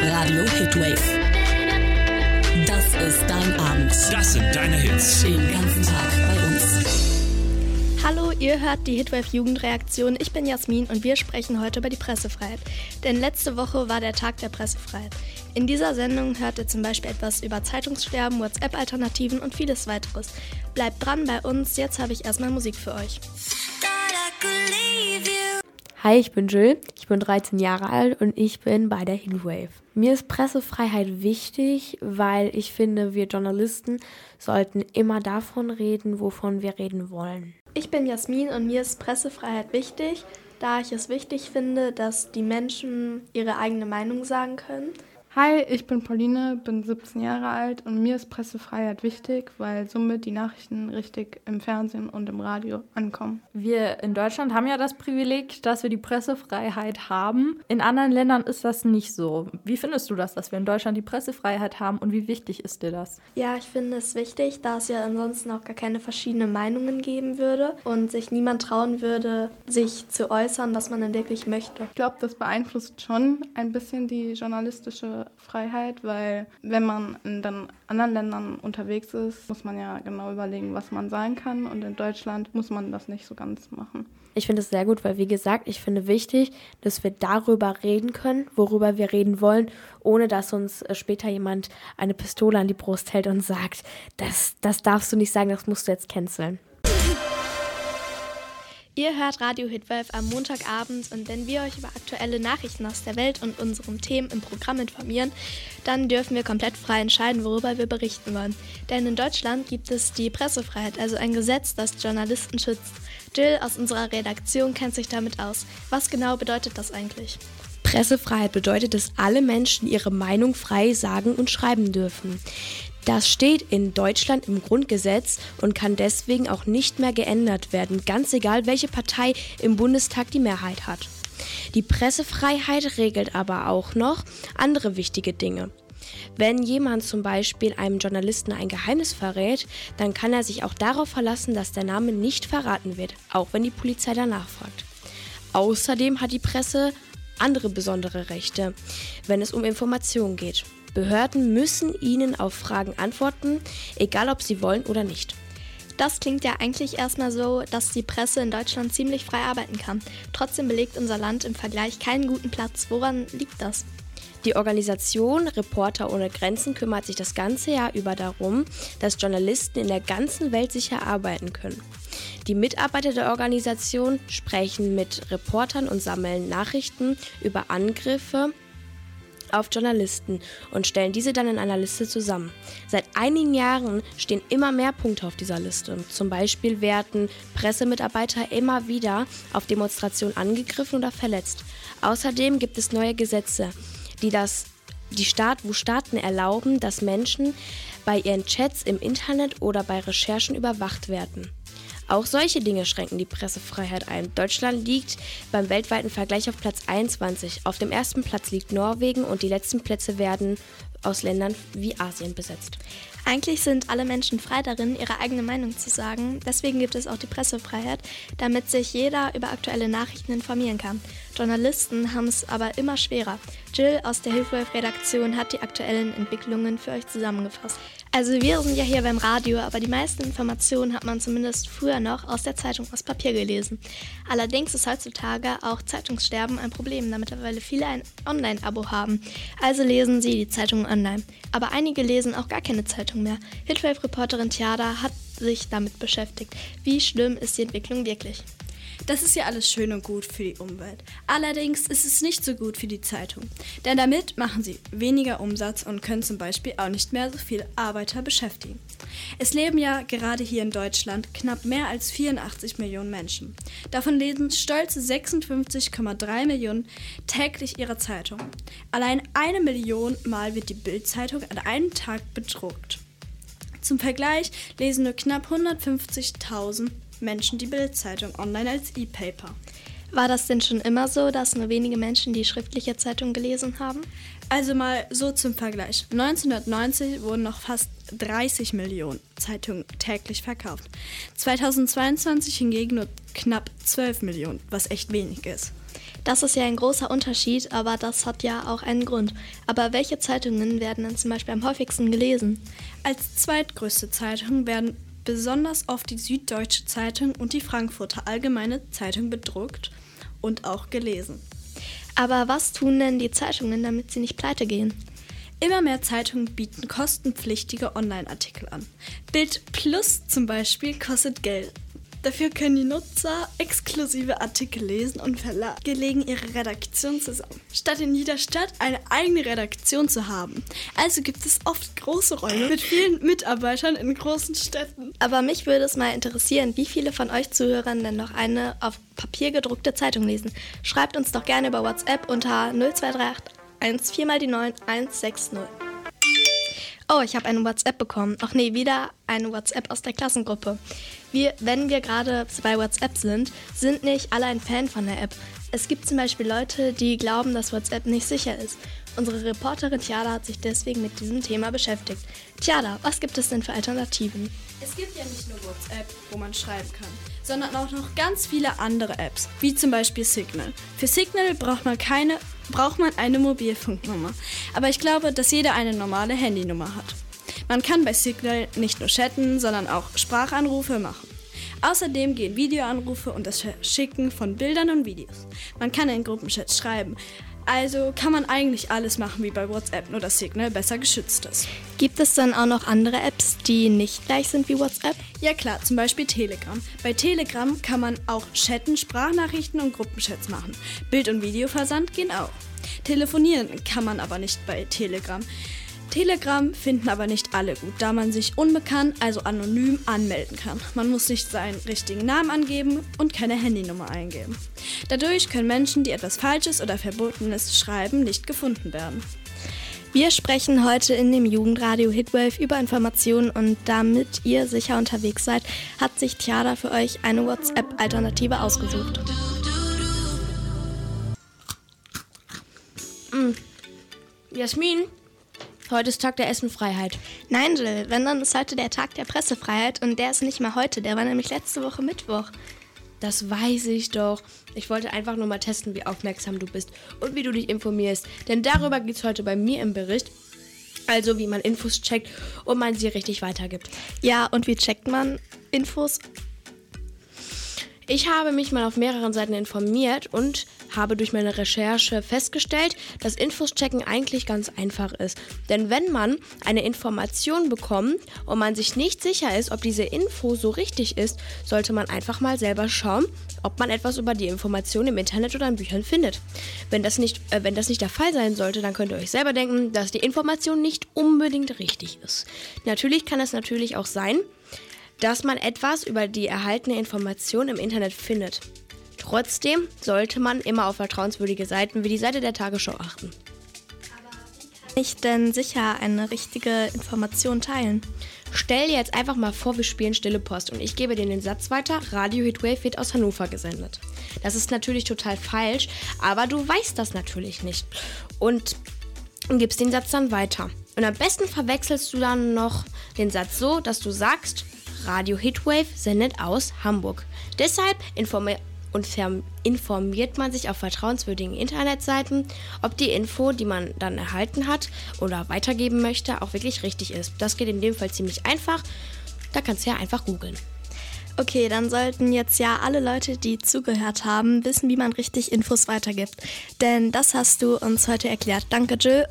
Radio Hitwave. Das ist dein Abend. Das sind deine Hits. Den ganzen Tag bei uns. Hallo, ihr hört die Hitwave Jugendreaktion. Ich bin Jasmin und wir sprechen heute über die Pressefreiheit. Denn letzte Woche war der Tag der Pressefreiheit. In dieser Sendung hört ihr zum Beispiel etwas über Zeitungssterben, WhatsApp-Alternativen und vieles weiteres. Bleibt dran bei uns, jetzt habe ich erstmal Musik für euch. Hi, ich bin Jill, bin 13 Jahre alt und ich bin bei der Heatwave. Mir ist Pressefreiheit wichtig, weil ich finde, wir Journalisten sollten immer davon reden, wovon wir reden wollen. Ich bin Jasmin und mir ist Pressefreiheit wichtig, da ich es wichtig finde, dass die Menschen ihre eigene Meinung sagen können. Hi, ich bin Pauline, bin 17 Jahre alt und mir ist Pressefreiheit wichtig, weil somit die Nachrichten richtig im Fernsehen und im Radio ankommen. Wir in Deutschland haben ja das Privileg, dass wir die Pressefreiheit haben. In anderen Ländern ist das nicht so. Wie findest du das, dass wir in Deutschland die Pressefreiheit haben und wie wichtig ist dir das? Ja, ich finde es wichtig, da es ja ansonsten auch gar keine verschiedenen Meinungen geben würde und sich niemand trauen würde, sich zu äußern, was man denn wirklich möchte. Ich glaube, das beeinflusst schon ein bisschen die journalistische Freiheit, weil wenn man in den anderen Ländern unterwegs ist, muss man ja genau überlegen, was man sein kann und in Deutschland muss man das nicht so ganz machen. Ich finde es sehr gut, weil wie gesagt, ich finde wichtig, dass wir darüber reden können, worüber wir reden wollen, ohne dass uns äh, später jemand eine Pistole an die Brust hält und sagt, das, das darfst du nicht sagen, das musst du jetzt canceln. Ihr hört Radio Hitwolf am Montagabend und wenn wir euch über aktuelle Nachrichten aus der Welt und unseren Themen im Programm informieren, dann dürfen wir komplett frei entscheiden, worüber wir berichten wollen. Denn in Deutschland gibt es die Pressefreiheit, also ein Gesetz, das Journalisten schützt. Jill aus unserer Redaktion kennt sich damit aus. Was genau bedeutet das eigentlich? Pressefreiheit bedeutet, dass alle Menschen ihre Meinung frei sagen und schreiben dürfen. Das steht in Deutschland im Grundgesetz und kann deswegen auch nicht mehr geändert werden, ganz egal, welche Partei im Bundestag die Mehrheit hat. Die Pressefreiheit regelt aber auch noch andere wichtige Dinge. Wenn jemand zum Beispiel einem Journalisten ein Geheimnis verrät, dann kann er sich auch darauf verlassen, dass der Name nicht verraten wird, auch wenn die Polizei danach fragt. Außerdem hat die Presse andere besondere Rechte, wenn es um Informationen geht. Behörden müssen ihnen auf Fragen antworten, egal ob sie wollen oder nicht. Das klingt ja eigentlich erstmal so, dass die Presse in Deutschland ziemlich frei arbeiten kann. Trotzdem belegt unser Land im Vergleich keinen guten Platz. Woran liegt das? Die Organisation Reporter ohne Grenzen kümmert sich das ganze Jahr über darum, dass Journalisten in der ganzen Welt sicher arbeiten können. Die Mitarbeiter der Organisation sprechen mit Reportern und sammeln Nachrichten über Angriffe auf Journalisten und stellen diese dann in einer Liste zusammen. Seit einigen Jahren stehen immer mehr Punkte auf dieser Liste. Zum Beispiel werden Pressemitarbeiter immer wieder auf Demonstrationen angegriffen oder verletzt. Außerdem gibt es neue Gesetze, die das die Staat, wo Staaten erlauben, dass Menschen bei ihren Chats im Internet oder bei Recherchen überwacht werden. Auch solche Dinge schränken die Pressefreiheit ein. Deutschland liegt beim weltweiten Vergleich auf Platz 21. Auf dem ersten Platz liegt Norwegen und die letzten Plätze werden aus Ländern wie Asien besetzt. Eigentlich sind alle Menschen frei darin, ihre eigene Meinung zu sagen. Deswegen gibt es auch die Pressefreiheit, damit sich jeder über aktuelle Nachrichten informieren kann. Journalisten haben es aber immer schwerer. Jill aus der Hilfewolf-Redaktion hat die aktuellen Entwicklungen für euch zusammengefasst. Also wir sind ja hier beim Radio, aber die meisten Informationen hat man zumindest früher noch aus der Zeitung aus Papier gelesen. Allerdings ist heutzutage auch Zeitungssterben ein Problem, da mittlerweile viele ein Online-Abo haben. Also lesen sie die Zeitung online. Aber einige lesen auch gar keine Zeitung mehr. Hitwave-Reporterin Tiada hat sich damit beschäftigt. Wie schlimm ist die Entwicklung wirklich? Das ist ja alles schön und gut für die Umwelt. Allerdings ist es nicht so gut für die Zeitung. Denn damit machen sie weniger Umsatz und können zum Beispiel auch nicht mehr so viele Arbeiter beschäftigen. Es leben ja gerade hier in Deutschland knapp mehr als 84 Millionen Menschen. Davon lesen stolze 56,3 Millionen täglich ihre Zeitung. Allein eine Million Mal wird die Bildzeitung an einem Tag bedruckt. Zum Vergleich lesen nur knapp 150.000 Menschen die Bildzeitung online als E-Paper. War das denn schon immer so, dass nur wenige Menschen die schriftliche Zeitung gelesen haben? Also mal so zum Vergleich. 1990 wurden noch fast 30 Millionen Zeitungen täglich verkauft. 2022 hingegen nur knapp 12 Millionen, was echt wenig ist. Das ist ja ein großer Unterschied, aber das hat ja auch einen Grund. Aber welche Zeitungen werden dann zum Beispiel am häufigsten gelesen? Als zweitgrößte Zeitung werden besonders oft die Süddeutsche Zeitung und die Frankfurter Allgemeine Zeitung bedruckt und auch gelesen. Aber was tun denn die Zeitungen, damit sie nicht pleite gehen? Immer mehr Zeitungen bieten kostenpflichtige Online-Artikel an. Bild Plus zum Beispiel kostet Geld. Dafür können die Nutzer exklusive Artikel lesen und Verlage legen ihre Redaktion zusammen, statt in jeder Stadt eine eigene Redaktion zu haben. Also gibt es oft große Räume mit vielen Mitarbeitern in großen Städten. Aber mich würde es mal interessieren, wie viele von euch Zuhörern denn noch eine auf Papier gedruckte Zeitung lesen. Schreibt uns doch gerne über WhatsApp unter 0238 14 mal die 9 160. Oh, ich habe eine WhatsApp bekommen. Ach nee, wieder eine WhatsApp aus der Klassengruppe. Wir, wenn wir gerade bei WhatsApp sind, sind nicht alle ein Fan von der App. Es gibt zum Beispiel Leute, die glauben, dass WhatsApp nicht sicher ist. Unsere Reporterin Tiada hat sich deswegen mit diesem Thema beschäftigt. Tiada, was gibt es denn für Alternativen? Es gibt ja nicht nur WhatsApp, wo man schreiben kann, sondern auch noch ganz viele andere Apps, wie zum Beispiel Signal. Für Signal braucht man keine braucht man eine Mobilfunknummer. Aber ich glaube, dass jeder eine normale Handynummer hat. Man kann bei Signal nicht nur chatten, sondern auch Sprachanrufe machen. Außerdem gehen Videoanrufe und das Verschicken von Bildern und Videos. Man kann in Gruppenchats schreiben. Also kann man eigentlich alles machen wie bei WhatsApp, nur dass Signal besser geschützt ist. Gibt es dann auch noch andere Apps, die nicht gleich sind wie WhatsApp? Ja klar, zum Beispiel Telegram. Bei Telegram kann man auch chatten, Sprachnachrichten und Gruppenchats machen. Bild- und Videoversand gehen auch. Telefonieren kann man aber nicht bei Telegram. Telegram finden aber nicht alle gut, da man sich unbekannt, also anonym, anmelden kann. Man muss nicht seinen richtigen Namen angeben und keine Handynummer eingeben. Dadurch können Menschen, die etwas Falsches oder Verbotenes schreiben, nicht gefunden werden. Wir sprechen heute in dem Jugendradio Hitwave über Informationen und damit ihr sicher unterwegs seid, hat sich Tiada für euch eine WhatsApp-Alternative ausgesucht. Mm. Jasmin, heute ist Tag der Essenfreiheit. Nein, Jill, wenn dann ist heute der Tag der Pressefreiheit und der ist nicht mal heute, der war nämlich letzte Woche Mittwoch. Das weiß ich doch. Ich wollte einfach nur mal testen, wie aufmerksam du bist und wie du dich informierst. Denn darüber geht es heute bei mir im Bericht. Also wie man Infos checkt und man sie richtig weitergibt. Ja, und wie checkt man Infos? Ich habe mich mal auf mehreren Seiten informiert und habe durch meine Recherche festgestellt, dass Infos checken eigentlich ganz einfach ist. Denn wenn man eine Information bekommt und man sich nicht sicher ist, ob diese Info so richtig ist, sollte man einfach mal selber schauen, ob man etwas über die Information im Internet oder in Büchern findet. Wenn das nicht, äh, wenn das nicht der Fall sein sollte, dann könnt ihr euch selber denken, dass die Information nicht unbedingt richtig ist. Natürlich kann es natürlich auch sein, dass man etwas über die erhaltene Information im Internet findet. Trotzdem sollte man immer auf vertrauenswürdige Seiten wie die Seite der Tagesschau achten. Ich denn sicher eine richtige Information teilen? Stell dir jetzt einfach mal vor, wir spielen Stille Post und ich gebe dir den Satz weiter, Radio Hitwave wird aus Hannover gesendet. Das ist natürlich total falsch, aber du weißt das natürlich nicht. Und gibst den Satz dann weiter. Und am besten verwechselst du dann noch den Satz so, dass du sagst, Radio Hitwave sendet aus Hamburg. Deshalb informi und informiert man sich auf vertrauenswürdigen Internetseiten, ob die Info, die man dann erhalten hat oder weitergeben möchte, auch wirklich richtig ist. Das geht in dem Fall ziemlich einfach. Da kannst du ja einfach googeln. Okay, dann sollten jetzt ja alle Leute, die zugehört haben, wissen, wie man richtig Infos weitergibt. Denn das hast du uns heute erklärt. Danke, Jill.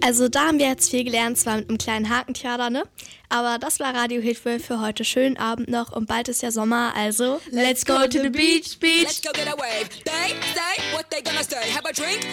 Also da haben wir jetzt viel gelernt, zwar mit einem kleinen Hakentheater, ne? Aber das war Radio Hitwell für heute. Schönen Abend noch und bald ist ja Sommer, also let's go to the beach, beach. Let's go get a wave. They say what they gonna say. Have a drink.